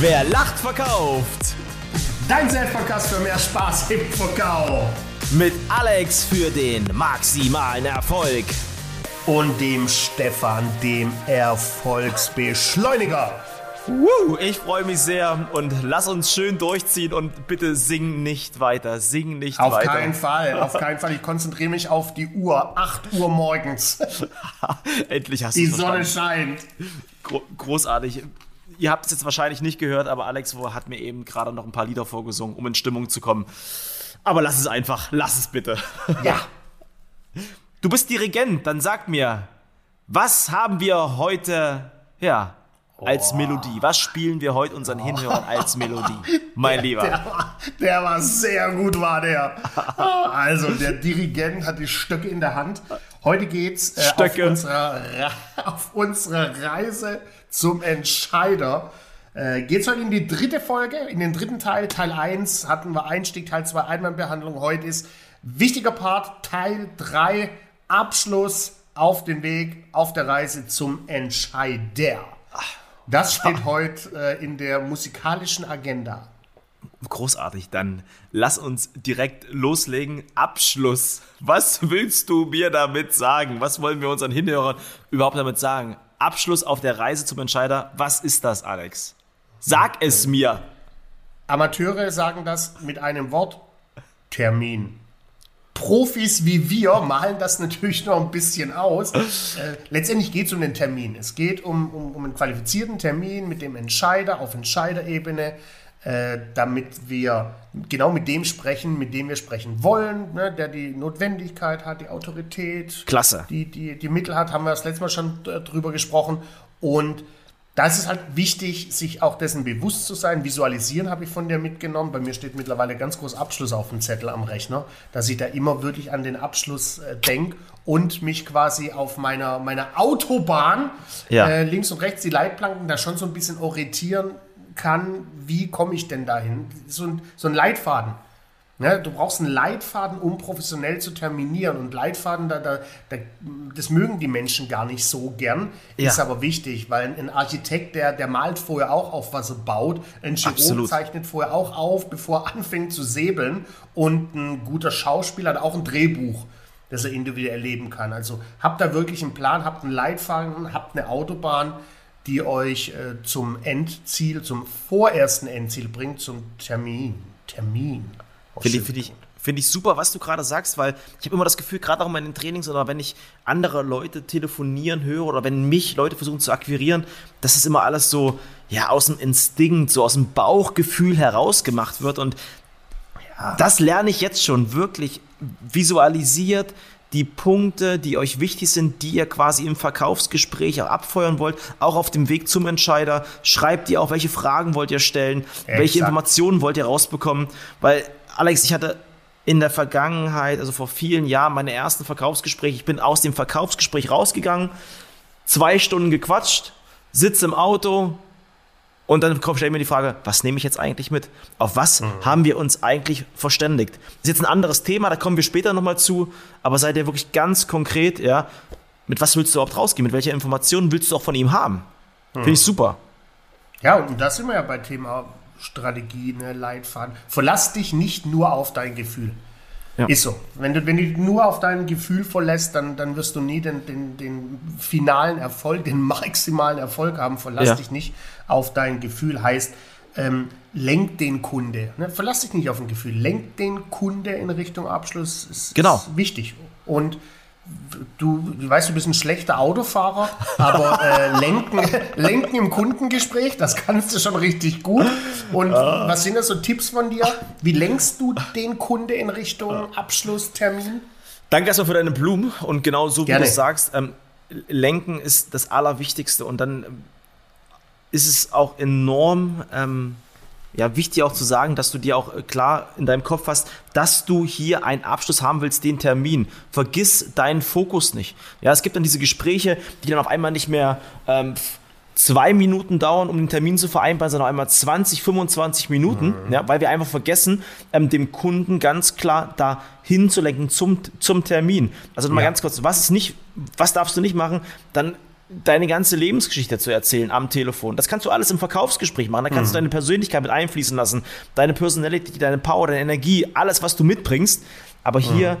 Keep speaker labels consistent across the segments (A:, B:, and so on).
A: Wer lacht, verkauft.
B: Dein Selbstverkauf für mehr Spaß im Verkauf.
A: Mit Alex für den maximalen Erfolg.
B: Und dem Stefan, dem Erfolgsbeschleuniger.
A: Woo, ich freue mich sehr und lass uns schön durchziehen und bitte sing nicht weiter, sing nicht
B: auf
A: weiter.
B: Auf keinen Fall, auf keinen Fall. Ich konzentriere mich auf die Uhr, 8 Uhr morgens.
A: Endlich hast
B: du
A: Die
B: Sonne scheint.
A: Gro großartig. Ihr habt es jetzt wahrscheinlich nicht gehört, aber Alex hat mir eben gerade noch ein paar Lieder vorgesungen, um in Stimmung zu kommen. Aber lass es einfach, lass es bitte.
B: Ja.
A: Du bist Dirigent, dann sag mir, was haben wir heute, ja, als oh. Melodie? Was spielen wir heute unseren Hinhörern als Melodie, mein Lieber?
B: Der war, der war sehr gut, war der. Also, der Dirigent hat die Stöcke in der Hand. Heute geht's äh, auf, unserer, auf unserer Reise zum Entscheider. Äh, geht's heute in die dritte Folge, in den dritten Teil. Teil 1 hatten wir Einstieg, Teil 2 Einwandbehandlung. Heute ist wichtiger Part, Teil 3, Abschluss auf dem Weg, auf der Reise zum Entscheider. Das steht heute äh, in der musikalischen Agenda.
A: Großartig, dann lass uns direkt loslegen. Abschluss. Was willst du mir damit sagen? Was wollen wir unseren Hinhörern überhaupt damit sagen? Abschluss auf der Reise zum Entscheider. Was ist das, Alex? Sag es mir.
B: Amateure sagen das mit einem Wort: Termin. Profis wie wir malen das natürlich noch ein bisschen aus. Äh, letztendlich geht es um den Termin. Es geht um, um, um einen qualifizierten Termin mit dem Entscheider auf Entscheiderebene, äh, damit wir genau mit dem sprechen, mit dem wir sprechen wollen, ne, der die Notwendigkeit hat, die Autorität,
A: Klasse.
B: Die, die, die Mittel hat, haben wir das letzte Mal schon äh, drüber gesprochen. Und da ist es halt wichtig, sich auch dessen bewusst zu sein. Visualisieren habe ich von dir mitgenommen. Bei mir steht mittlerweile ganz groß Abschluss auf dem Zettel am Rechner, dass ich da immer wirklich an den Abschluss äh, denke und mich quasi auf meiner, meiner Autobahn ja. äh, links und rechts die Leitplanken da schon so ein bisschen orientieren kann. Wie komme ich denn dahin? So ein, so ein Leitfaden. Ne, du brauchst einen Leitfaden, um professionell zu terminieren. Und Leitfaden, da, da, da, das mögen die Menschen gar nicht so gern, ja. ist aber wichtig, weil ein Architekt, der, der malt vorher auch auf, was er baut. Ein Chirurg Absolut. zeichnet vorher auch auf, bevor er anfängt zu säbeln. Und ein guter Schauspieler hat auch ein Drehbuch, das er individuell erleben kann. Also habt da wirklich einen Plan, habt einen Leitfaden, habt eine Autobahn, die euch äh, zum Endziel, zum vorersten Endziel bringt, zum Termin. Termin.
A: Finde ich, find ich, find ich super, was du gerade sagst, weil ich habe immer das Gefühl, gerade auch in meinen Trainings oder wenn ich andere Leute telefonieren höre oder wenn mich Leute versuchen zu akquirieren, dass es immer alles so ja, aus dem Instinkt, so aus dem Bauchgefühl heraus gemacht wird. Und ja. das lerne ich jetzt schon wirklich visualisiert, die Punkte, die euch wichtig sind, die ihr quasi im Verkaufsgespräch auch abfeuern wollt, auch auf dem Weg zum Entscheider. Schreibt ihr auch, welche Fragen wollt ihr stellen, Exakt. welche Informationen wollt ihr rausbekommen, weil Alex, ich hatte in der Vergangenheit, also vor vielen Jahren, meine ersten Verkaufsgespräche. Ich bin aus dem Verkaufsgespräch rausgegangen, zwei Stunden gequatscht, sitze im Auto und dann stelle ich mir die Frage, was nehme ich jetzt eigentlich mit? Auf was mhm. haben wir uns eigentlich verständigt? Das ist jetzt ein anderes Thema, da kommen wir später nochmal zu, aber seid ihr wirklich ganz konkret, ja, mit was willst du überhaupt rausgehen? Mit welcher Information willst du auch von ihm haben? Mhm. Finde ich super.
B: Ja, und da sind wir ja bei Thema Strategie, ne, Leitfaden. Verlass dich nicht nur auf dein Gefühl. Ja. Ist so. Wenn du, wenn du nur auf dein Gefühl verlässt, dann, dann wirst du nie den, den, den finalen Erfolg, den maximalen Erfolg haben. Verlass ja. dich nicht auf dein Gefühl. Heißt, ähm, lenk den Kunde. Ne? Verlass dich nicht auf ein Gefühl. Lenk den Kunde in Richtung Abschluss. Ist,
A: genau.
B: ist wichtig. Und du, du weißt, du bist ein schlechter Autofahrer, aber äh, lenken, lenken im Kundengespräch, das kannst du schon richtig gut. Und ah. was sind da so Tipps von dir? Wie lenkst du den Kunde in Richtung Abschlusstermin?
A: Danke erstmal für deine Blumen und genau so wie Gerne. du sagst, ähm, lenken ist das Allerwichtigste und dann ist es auch enorm ähm, ja, wichtig auch zu sagen, dass du dir auch äh, klar in deinem Kopf hast, dass du hier einen Abschluss haben willst, den Termin. Vergiss deinen Fokus nicht. Ja, es gibt dann diese Gespräche, die dann auf einmal nicht mehr ähm, zwei Minuten dauern, um den Termin zu vereinbaren, sondern auf einmal 20, 25 Minuten, mhm. ja, weil wir einfach vergessen, ähm, dem Kunden ganz klar da hinzulenken zum, zum Termin. Also nochmal ja. ganz kurz, was ist nicht, was darfst du nicht machen? Dann deine ganze Lebensgeschichte zu erzählen am Telefon. Das kannst du alles im Verkaufsgespräch machen. Da kannst mhm. du deine Persönlichkeit mit einfließen lassen, deine Personality, deine Power, deine Energie, alles, was du mitbringst. Aber hier mhm.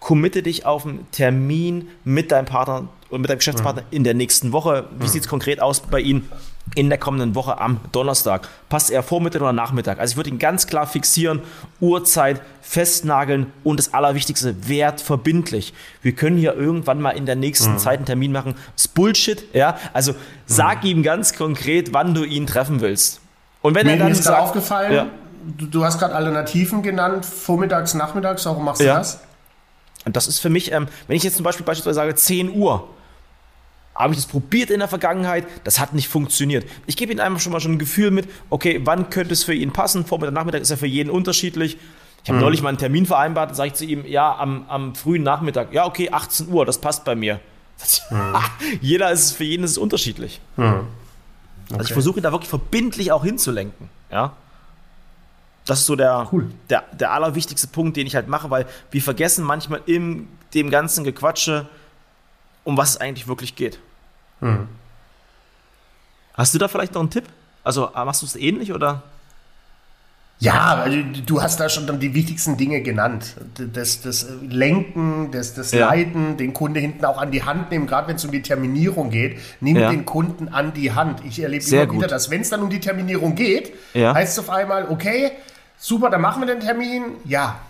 A: Committe dich auf einen Termin mit deinem Partner und mit deinem Geschäftspartner mhm. in der nächsten Woche. Wie mhm. sieht es konkret aus bei Ihnen in der kommenden Woche am Donnerstag? Passt er Vormittag oder Nachmittag? Also ich würde ihn ganz klar fixieren, Uhrzeit festnageln und das Allerwichtigste, wertverbindlich. Wir können hier irgendwann mal in der nächsten mhm. Zeit einen Termin machen. Das ist Bullshit, ja? Also sag mhm. ihm ganz konkret, wann du ihn treffen willst.
B: Und wenn Mir er dann ist sagt, aufgefallen, ja. du, du, hast gerade Alternativen genannt, vormittags, nachmittags, warum machst du ja. das?
A: Und das ist für mich, ähm, wenn ich jetzt zum Beispiel beispielsweise sage 10 Uhr, habe ich das probiert in der Vergangenheit, das hat nicht funktioniert. Ich gebe Ihnen einfach schon mal schon ein Gefühl mit, okay, wann könnte es für ihn passen? Vormittag, Nachmittag ist ja für jeden unterschiedlich. Ich habe mhm. neulich mal einen Termin vereinbart, sage ich zu ihm, ja, am, am frühen Nachmittag, ja, okay, 18 Uhr, das passt bei mir. Mhm. Jeder ist für jeden ist es unterschiedlich. Mhm. Okay. Also ich versuche ihn da wirklich verbindlich auch hinzulenken. Ja. Das ist so der, cool. der, der allerwichtigste Punkt, den ich halt mache, weil wir vergessen manchmal in dem ganzen Gequatsche, um was es eigentlich wirklich geht. Hm. Hast du da vielleicht noch einen Tipp? Also äh, machst du es ähnlich oder?
B: Ja, also du hast da schon dann die wichtigsten Dinge genannt. Das, das Lenken, das, das ja. Leiten, den Kunde hinten auch an die Hand nehmen, gerade wenn es um die Terminierung geht, nimm ja. den Kunden an die Hand. Ich erlebe Sehr immer gut. wieder, dass wenn es dann um die Terminierung geht, ja. heißt es auf einmal, okay, super, dann machen wir den Termin. Ja,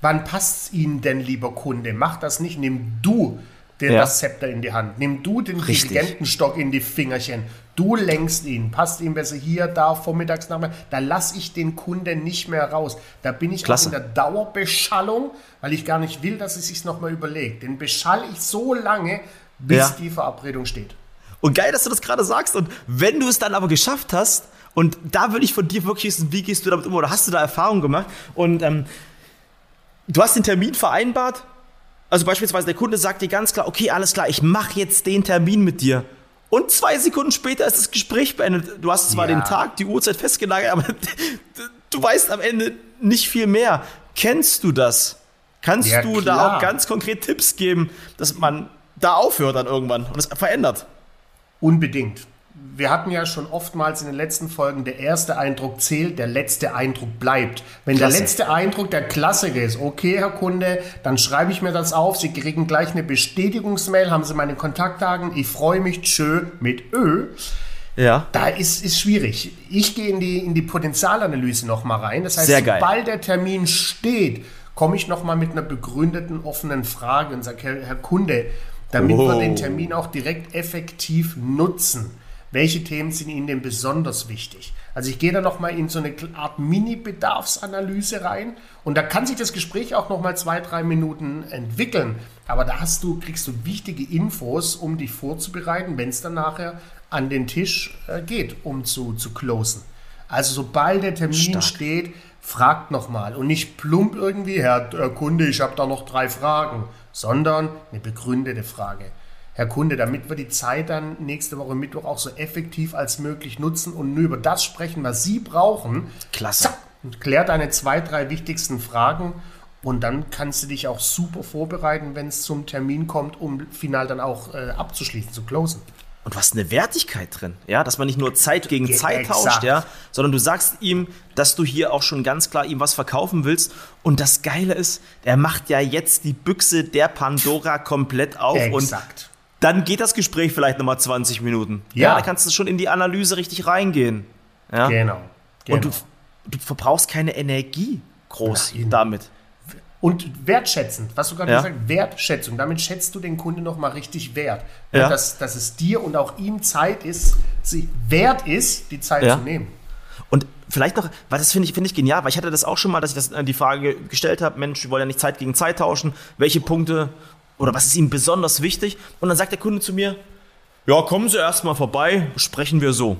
B: wann passt es Ihnen denn, lieber Kunde? Mach das nicht, nimm du der ja. das Zepter in die Hand. Nimm du den Dirigentenstock in die Fingerchen. Du lenkst ihn. Passt ihm besser hier, da, vormittags, nachmittags. Da lasse ich den Kunden nicht mehr raus. Da bin ich Klasse. auch in der Dauerbeschallung, weil ich gar nicht will, dass er sich nochmal überlegt. Den beschall ich so lange, bis ja. die Verabredung steht.
A: Und geil, dass du das gerade sagst. Und wenn du es dann aber geschafft hast, und da würde ich von dir wirklich wissen, wie gehst du damit um oder hast du da Erfahrung gemacht? Und ähm, du hast den Termin vereinbart, also beispielsweise der Kunde sagt dir ganz klar, okay, alles klar, ich mache jetzt den Termin mit dir. Und zwei Sekunden später ist das Gespräch beendet. Du hast zwar ja. den Tag, die Uhrzeit festgelagert, aber du weißt am Ende nicht viel mehr. Kennst du das? Kannst ja, du klar. da auch ganz konkret Tipps geben, dass man da aufhört dann irgendwann und es verändert?
B: Unbedingt wir hatten ja schon oftmals in den letzten Folgen, der erste Eindruck zählt, der letzte Eindruck bleibt. Wenn Klasse. der letzte Eindruck der Klassiker ist, okay, Herr Kunde, dann schreibe ich mir das auf. Sie kriegen gleich eine Bestätigungsmail, haben Sie meine Kontaktdaten, ich freue mich, tschö, mit Ö. Ja. Da ist, ist schwierig. Ich gehe in die, in die Potenzialanalyse nochmal rein. Das heißt, sobald der Termin steht, komme ich nochmal mit einer begründeten, offenen Frage und sage, Herr, Herr Kunde, damit oh. wir den Termin auch direkt effektiv nutzen welche Themen sind Ihnen denn besonders wichtig? Also ich gehe da nochmal in so eine Art Mini-Bedarfsanalyse rein und da kann sich das Gespräch auch nochmal zwei, drei Minuten entwickeln. Aber da hast du, kriegst du wichtige Infos, um dich vorzubereiten, wenn es dann nachher an den Tisch äh, geht, um zu, zu closen. Also sobald der Termin Stark. steht, fragt nochmal und nicht plump irgendwie, Herr Kunde, ich habe da noch drei Fragen, sondern eine begründete Frage. Herr Kunde, damit wir die Zeit dann nächste Woche Mittwoch auch so effektiv als möglich nutzen und nur über das sprechen, was Sie brauchen.
A: Klasse. Zack,
B: und klär deine zwei, drei wichtigsten Fragen und dann kannst du dich auch super vorbereiten, wenn es zum Termin kommt, um final dann auch äh, abzuschließen, zu closen.
A: Und hast eine Wertigkeit drin, ja, dass man nicht nur Zeit gegen Zeit Exakt. tauscht, ja, sondern du sagst ihm, dass du hier auch schon ganz klar ihm was verkaufen willst. Und das Geile ist, er macht ja jetzt die Büchse der Pandora komplett auf Exakt. und dann geht das Gespräch vielleicht nochmal 20 Minuten. Ja. ja. Da kannst du schon in die Analyse richtig reingehen. Ja?
B: Genau.
A: genau. Und du, du verbrauchst keine Energie groß Nein. damit.
B: Und wertschätzend, was du gerade ja. gesagt hast, Wertschätzung. Damit schätzt du den Kunden nochmal richtig wert. Ja. Dass, dass es dir und auch ihm Zeit ist, sie wert ist, die Zeit zu nehmen.
A: Und vielleicht noch, weil das finde ich, find ich genial, weil ich hatte das auch schon mal, dass ich das, äh, die Frage gestellt habe, Mensch, wir wollen ja nicht Zeit gegen Zeit tauschen. Welche Punkte oder was ist ihm besonders wichtig? Und dann sagt der Kunde zu mir, ja, kommen Sie erstmal vorbei, sprechen wir so.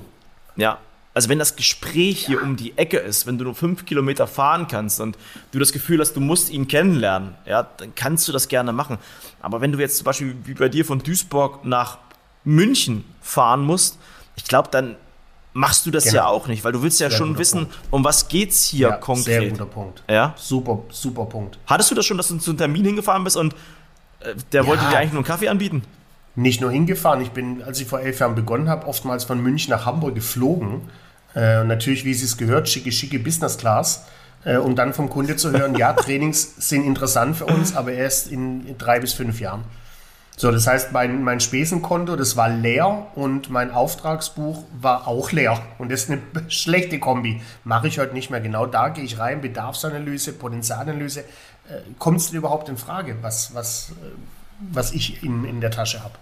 A: Ja, also wenn das Gespräch hier um die Ecke ist, wenn du nur fünf Kilometer fahren kannst und du das Gefühl hast, du musst ihn kennenlernen, ja, dann kannst du das gerne machen. Aber wenn du jetzt zum Beispiel wie bei dir von Duisburg nach München fahren musst, ich glaube, dann machst du das genau. ja auch nicht, weil du willst ja sehr schon wissen, Punkt. um was geht's hier ja, konkret.
B: Sehr guter Punkt.
A: Ja?
B: Super, super Punkt.
A: Hattest du das schon, dass du zu einem Termin hingefahren bist und der ja. wollte dir eigentlich nur einen Kaffee anbieten?
B: nicht nur hingefahren. Ich bin, als ich vor elf Jahren begonnen habe, oftmals von München nach Hamburg geflogen. Äh, natürlich, wie es gehört, schicke, schicke Business Class. Äh, um dann vom Kunde zu hören, ja, Trainings sind interessant für uns, aber erst in drei bis fünf Jahren. So, das heißt, mein, mein Spesenkonto, das war leer und mein Auftragsbuch war auch leer. Und das ist eine schlechte Kombi. Mache ich heute nicht mehr. Genau da gehe ich rein, Bedarfsanalyse, Potenzialanalyse. Äh, Kommt es denn überhaupt in Frage, was, was, äh, was ich in, in der Tasche habe?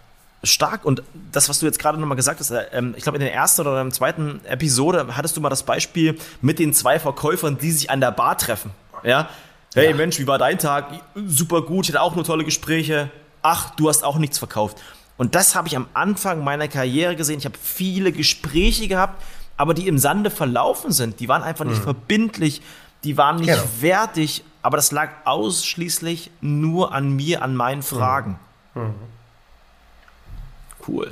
A: stark. Und das, was du jetzt gerade nochmal gesagt hast, äh, ähm, ich glaube, in der ersten oder in der zweiten Episode hattest du mal das Beispiel mit den zwei Verkäufern, die sich an der Bar treffen. Ja. Hey ja. Mensch, wie war dein Tag? Super gut, ich hatte auch nur tolle Gespräche. Ach, du hast auch nichts verkauft. Und das habe ich am Anfang meiner Karriere gesehen. Ich habe viele Gespräche gehabt, aber die im Sande verlaufen sind. Die waren einfach nicht mhm. verbindlich, die waren nicht genau. wertig, aber das lag ausschließlich nur an mir, an meinen Fragen. Mhm. Mhm. Cool.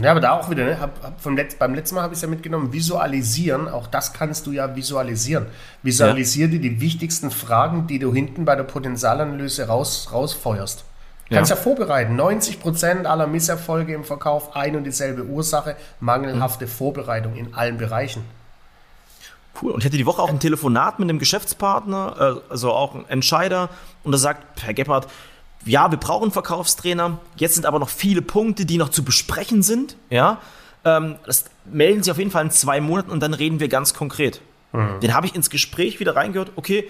B: Ja, aber da auch wieder, ne? hab, hab vom Letz-, beim letzten Mal habe ich es ja mitgenommen, visualisieren, auch das kannst du ja visualisieren. Visualisier ja. dir die wichtigsten Fragen, die du hinten bei der Potenzialanalyse raus, rausfeuerst. Du kannst ja. ja vorbereiten. 90% aller Misserfolge im Verkauf, ein und dieselbe Ursache, mangelhafte mhm. Vorbereitung in allen Bereichen.
A: Cool. Und ich hatte die Woche auch ein Telefonat mit einem Geschäftspartner, äh, also auch ein Entscheider, und er sagt, Herr Gebhardt, ja, wir brauchen Verkaufstrainer. Jetzt sind aber noch viele Punkte, die noch zu besprechen sind. Ja, ähm, das melden Sie auf jeden Fall in zwei Monaten und dann reden wir ganz konkret. Mhm. Den habe ich ins Gespräch wieder reingehört. Okay,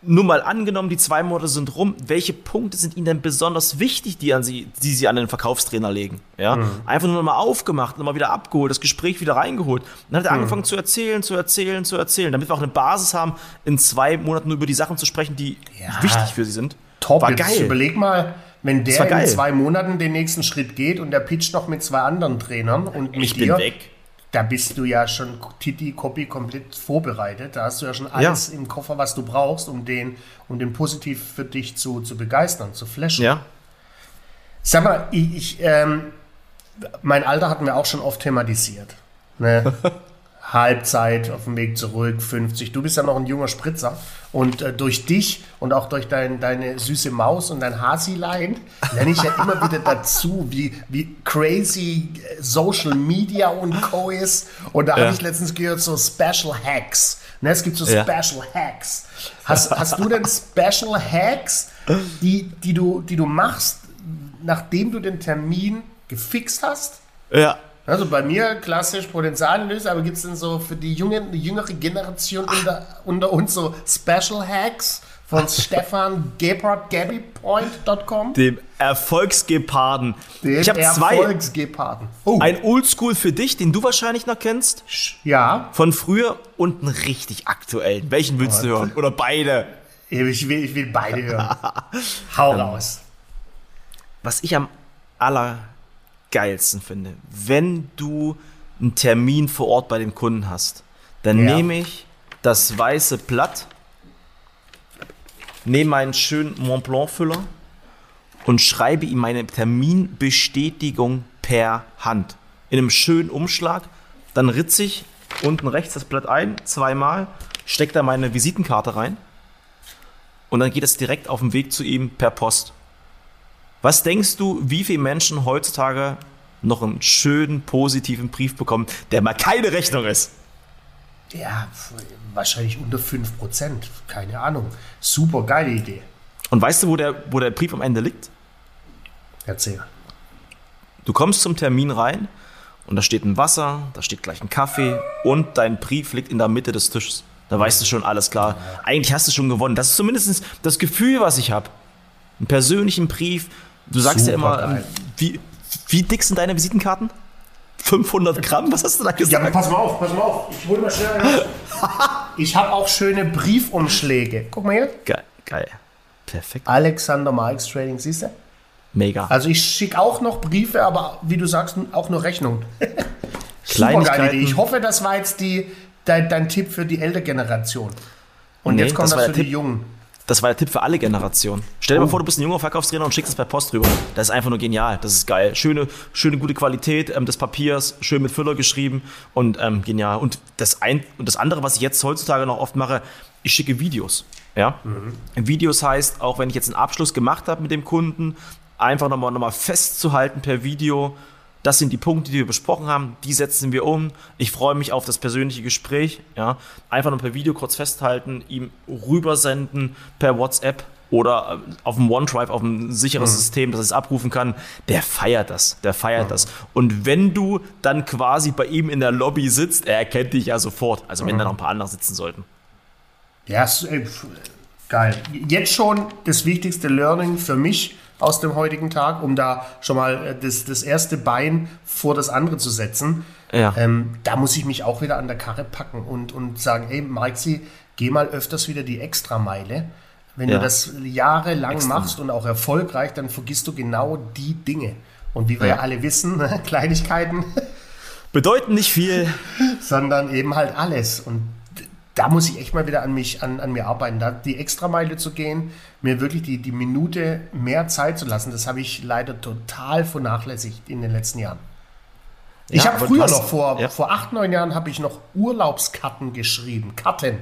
A: nur mal angenommen, die zwei Monate sind rum. Welche Punkte sind Ihnen denn besonders wichtig, die, an Sie, die Sie an den Verkaufstrainer legen? Ja, mhm. einfach nur mal aufgemacht, nochmal wieder abgeholt, das Gespräch wieder reingeholt. Dann hat er mhm. angefangen zu erzählen, zu erzählen, zu erzählen, damit wir auch eine Basis haben, in zwei Monaten über die Sachen zu sprechen, die ja. wichtig für Sie sind.
B: Top. War geil. Überleg mal, wenn der in zwei Monaten den nächsten Schritt geht und der pitcht noch mit zwei anderen Trainern und mit
A: ich
B: dir,
A: bin weg.
B: Da bist du ja schon Titi Copy komplett vorbereitet. Da hast du ja schon alles ja. im Koffer, was du brauchst, um den, um den positiv für dich zu, zu begeistern, zu flashen.
A: Ja.
B: Sag mal, ich, ich ähm, mein Alter hatten wir auch schon oft thematisiert. Ne? Halbzeit auf dem Weg zurück, 50. Du bist ja noch ein junger Spritzer. Und äh, durch dich und auch durch dein, deine süße Maus und dein Hasilein lerne ich ja immer wieder dazu, wie, wie crazy äh, Social Media und Co. ist. Und da ja. habe ich letztens gehört, so Special Hacks. Ne, es gibt so ja. Special Hacks. Hast, hast du denn Special Hacks, die, die, du, die du machst, nachdem du den Termin gefixt hast?
A: Ja.
B: Also bei mir klassisch Potenzialanalyse, aber gibt es denn so für die, junge, die jüngere Generation unter, unter uns so Special Hacks von Stefan Gebhardt, GabbyPoint.com?
A: Dem Erfolgsgeparden.
B: Dem ich habe zwei. Erfolgsgeparden.
A: Oh. Ein Oldschool für dich, den du wahrscheinlich noch kennst.
B: Ja.
A: Von früher und einen richtig aktuellen. Welchen willst du hören? Oder beide?
B: Ich will, ich will beide hören. Hau raus.
A: Was ich am aller geilsten finde, wenn du einen Termin vor Ort bei dem Kunden hast, dann ja. nehme ich das weiße Blatt, nehme meinen schönen Mont Blanc Füller und schreibe ihm meine Terminbestätigung per Hand. In einem schönen Umschlag. Dann ritze ich unten rechts das Blatt ein, zweimal, stecke da meine Visitenkarte rein und dann geht es direkt auf dem Weg zu ihm per Post. Was denkst du, wie viele Menschen heutzutage noch einen schönen, positiven Brief bekommen, der mal keine Rechnung ist?
B: Ja, wahrscheinlich unter 5%. Keine Ahnung. Super geile Idee.
A: Und weißt du, wo der, wo der Brief am Ende liegt?
B: Erzähl.
A: Du kommst zum Termin rein und da steht ein Wasser, da steht gleich ein Kaffee und dein Brief liegt in der Mitte des Tisches. Da weißt du schon, alles klar. Eigentlich hast du schon gewonnen. Das ist zumindest das Gefühl, was ich habe. Einen persönlichen Brief, Du sagst Super ja immer, geil. wie, wie dick sind deine Visitenkarten? 500 Gramm? Was hast du da gesagt?
B: Ja, pass mal auf, pass mal auf. Ich hole mal schnell. Ich habe auch schöne Briefumschläge. Guck mal hier.
A: Geil, geil. Perfekt.
B: Alexander Marx Trading, siehst du?
A: Mega.
B: Also ich schicke auch noch Briefe, aber wie du sagst, auch nur Rechnungen. Idee. Ich hoffe, das war jetzt die, dein, dein Tipp für die ältere Generation. Und nee, jetzt kommt das, das für die Jungen.
A: Das war der Tipp für alle Generationen. Stell dir oh. mal vor, du bist ein junger Verkaufstrainer und schickst es per Post rüber. Das ist einfach nur genial. Das ist geil. Schöne, schöne gute Qualität ähm, des Papiers, schön mit Füller geschrieben und ähm, genial. Und das, ein, und das andere, was ich jetzt heutzutage noch oft mache, ich schicke Videos. Ja? Mhm. Videos heißt, auch wenn ich jetzt einen Abschluss gemacht habe mit dem Kunden, einfach nochmal noch mal festzuhalten per Video. Das sind die Punkte, die wir besprochen haben. Die setzen wir um. Ich freue mich auf das persönliche Gespräch. Ja. Einfach nur per Video kurz festhalten, ihm rübersenden per WhatsApp oder äh, auf dem OneDrive, auf einem sicheres mhm. System, das es abrufen kann, der feiert das, der feiert mhm. das. Und wenn du dann quasi bei ihm in der Lobby sitzt, er erkennt dich ja sofort, also wenn mhm. da noch ein paar andere sitzen sollten.
B: Ja, geil. Jetzt schon das wichtigste Learning für mich aus dem heutigen Tag, um da schon mal äh, das, das erste Bein vor das andere zu setzen. Ja. Ähm, da muss ich mich auch wieder an der Karre packen und, und sagen, hey Maxi, geh mal öfters wieder die Extrameile. Wenn ja. du das jahrelang Extra. machst und auch erfolgreich, dann vergisst du genau die Dinge. Und wie wir ja, ja alle wissen, Kleinigkeiten
A: bedeuten nicht viel,
B: sondern eben halt alles. Und da muss ich echt mal wieder an mich, an, an mir arbeiten, da die Extrameile zu gehen, mir wirklich die, die Minute mehr Zeit zu lassen. Das habe ich leider total vernachlässigt in den letzten Jahren. Ich ja, habe früher hast, noch, vor, ja. vor acht, neun Jahren habe ich noch Urlaubskarten geschrieben. Karten.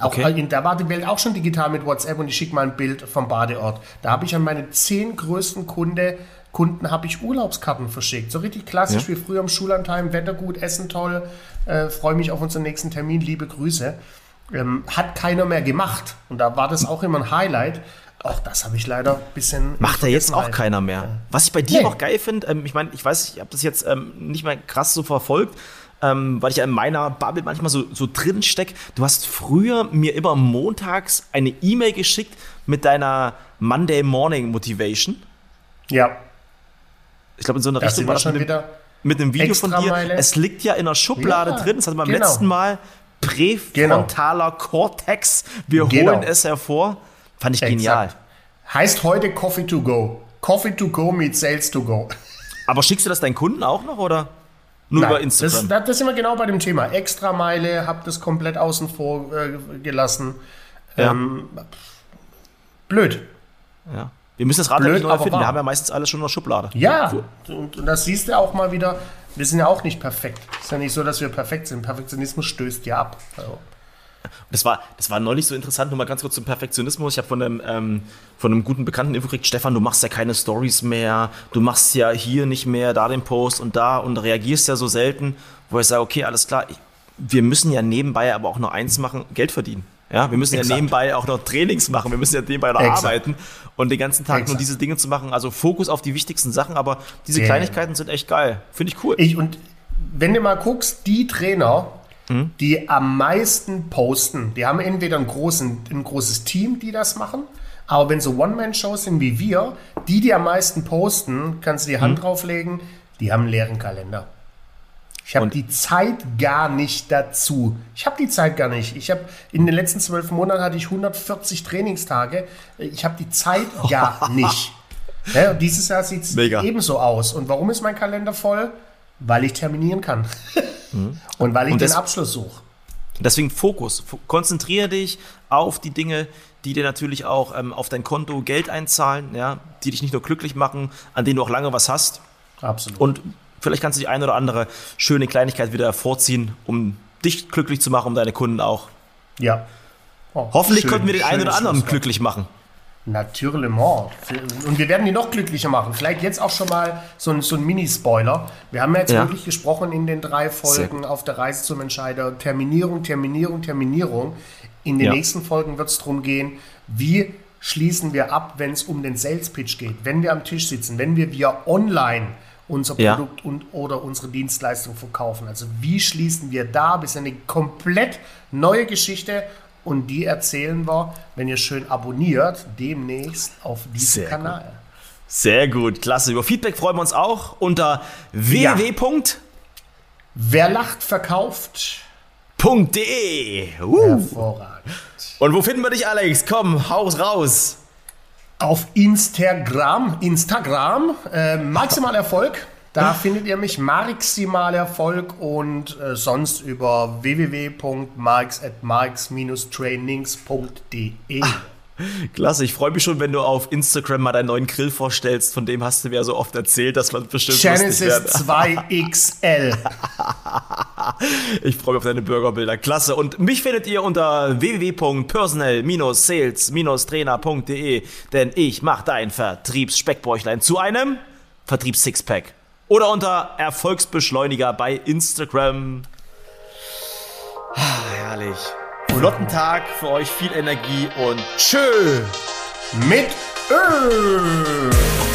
B: Auch, okay. Da war die Welt auch schon digital mit WhatsApp und ich schicke mal ein Bild vom Badeort. Da habe ich an meine zehn größten Kunde, Kunden habe ich Urlaubskarten verschickt. So richtig klassisch ja. wie früher im Schullandheim, Wetter gut, Essen toll, äh, freue mich auf unseren nächsten Termin, liebe Grüße. Ähm, hat keiner mehr gemacht. Und da war das auch immer ein Highlight. Auch das habe ich leider ein bisschen.
A: Macht er jetzt auch keiner mehr. Was ich bei dir nee. auch geil finde, ähm, ich meine, ich weiß, ich habe das jetzt ähm, nicht mehr krass so verfolgt, ähm, weil ich ja in meiner Bubble manchmal so, so drin stecke. Du hast früher mir immer montags eine E-Mail geschickt mit deiner Monday Morning Motivation.
B: Ja.
A: Ich glaube, in so einer das Richtung war das schon mit, wieder mit einem Video von dir. Meile. Es liegt ja in der Schublade ja, drin. Das hatten wir beim genau. letzten Mal. Präfrontaler genau. Cortex. Wir genau. holen es hervor. Fand ich Exakt. genial.
B: Heißt heute Coffee to go. Coffee to go mit Sales to go.
A: Aber schickst du das deinen Kunden auch noch, oder? Nur Nein, über Instagram.
B: Das, das sind wir genau bei dem Thema. Extrameile, hab das komplett außen vor äh, gelassen. Ja. Ähm, blöd.
A: Ja. Wir müssen das Rad Blöd, nicht neu finden. Wir haben ja meistens alles schon in der Schublade.
B: Ja, und, und, das siehst du auch mal wieder. Wir sind ja auch nicht perfekt. Es ist ja nicht so, dass wir perfekt sind. Perfektionismus stößt ja ab. Also.
A: Das war, das war neulich so interessant, nur mal ganz kurz zum Perfektionismus. Ich habe von einem, ähm, von einem guten Bekannten Info gekriegt, Stefan, du machst ja keine Stories mehr, du machst ja hier nicht mehr, da den Post und da und reagierst ja so selten, wo ich sage, okay, alles klar, ich, wir müssen ja nebenbei aber auch noch eins machen, Geld verdienen. Ja, wir müssen Exakt. ja nebenbei auch noch Trainings machen, wir müssen ja nebenbei noch Exakt. arbeiten und den ganzen Tag Exakt. nur diese Dinge zu machen. Also Fokus auf die wichtigsten Sachen, aber diese yeah. Kleinigkeiten sind echt geil. Finde ich cool.
B: Ich, und wenn du mal guckst, die Trainer, hm? die am meisten posten, die haben entweder ein, großen, ein großes Team, die das machen, aber wenn so One-Man-Shows sind wie wir, die, die am meisten posten, kannst du die Hand hm? drauflegen, die haben einen leeren Kalender. Ich habe die Zeit gar nicht dazu. Ich habe die Zeit gar nicht. Ich habe in den letzten zwölf Monaten hatte ich 140 Trainingstage. Ich habe die Zeit gar nicht. Ja, dieses Jahr sieht es ebenso aus. Und warum ist mein Kalender voll? Weil ich terminieren kann. Mhm. Und weil ich Und den Abschluss suche.
A: Deswegen Fokus. Konzentriere dich auf die Dinge, die dir natürlich auch ähm, auf dein Konto Geld einzahlen, ja, die dich nicht nur glücklich machen, an denen du auch lange was hast.
B: Absolut.
A: Und vielleicht kannst du die eine oder andere schöne Kleinigkeit wieder hervorziehen, um dich glücklich zu machen, um deine Kunden auch.
B: Ja.
A: Oh, Hoffentlich schön, konnten wir den einen oder anderen glücklich machen.
B: Natürlich. Und wir werden die noch glücklicher machen. Vielleicht jetzt auch schon mal so ein, so ein Mini-Spoiler. Wir haben ja jetzt ja. wirklich gesprochen in den drei Folgen auf der Reise zum Entscheider. Terminierung, Terminierung, Terminierung. In den ja. nächsten Folgen wird es darum gehen, wie schließen wir ab, wenn es um den Sales Pitch geht. Wenn wir am Tisch sitzen, wenn wir via online unser Produkt und oder unsere Dienstleistung verkaufen. Also wie schließen wir da bis eine komplett neue Geschichte und die erzählen wir, wenn ihr schön abonniert, demnächst auf diesem Sehr Kanal. Gut.
A: Sehr gut, klasse. Über Feedback freuen wir uns auch unter ja.
B: Wer lacht, verkauft.
A: .de. Uh. Hervorragend. Und wo finden wir dich, Alex? Komm, haus raus.
B: Auf Instagram, Instagram, äh, maximal Erfolg. Da findet ihr mich maximal Erfolg und äh, sonst über www.marx.marx-trainings.de.
A: Klasse, ich freue mich schon, wenn du auf Instagram mal deinen neuen Grill vorstellst. Von dem hast du mir ja so oft erzählt, dass man bestimmt
B: Genesis 2XL.
A: ich freue mich auf deine Burgerbilder. Klasse. Und mich findet ihr unter www.personal-sales-trainer.de, denn ich mache dein Vertriebsspeckbäuchlein zu einem Vertriebs-Sixpack. Oder unter Erfolgsbeschleuniger bei Instagram. Ah, herrlich. Flotten Tag für euch, viel Energie und tschö
B: mit Öl.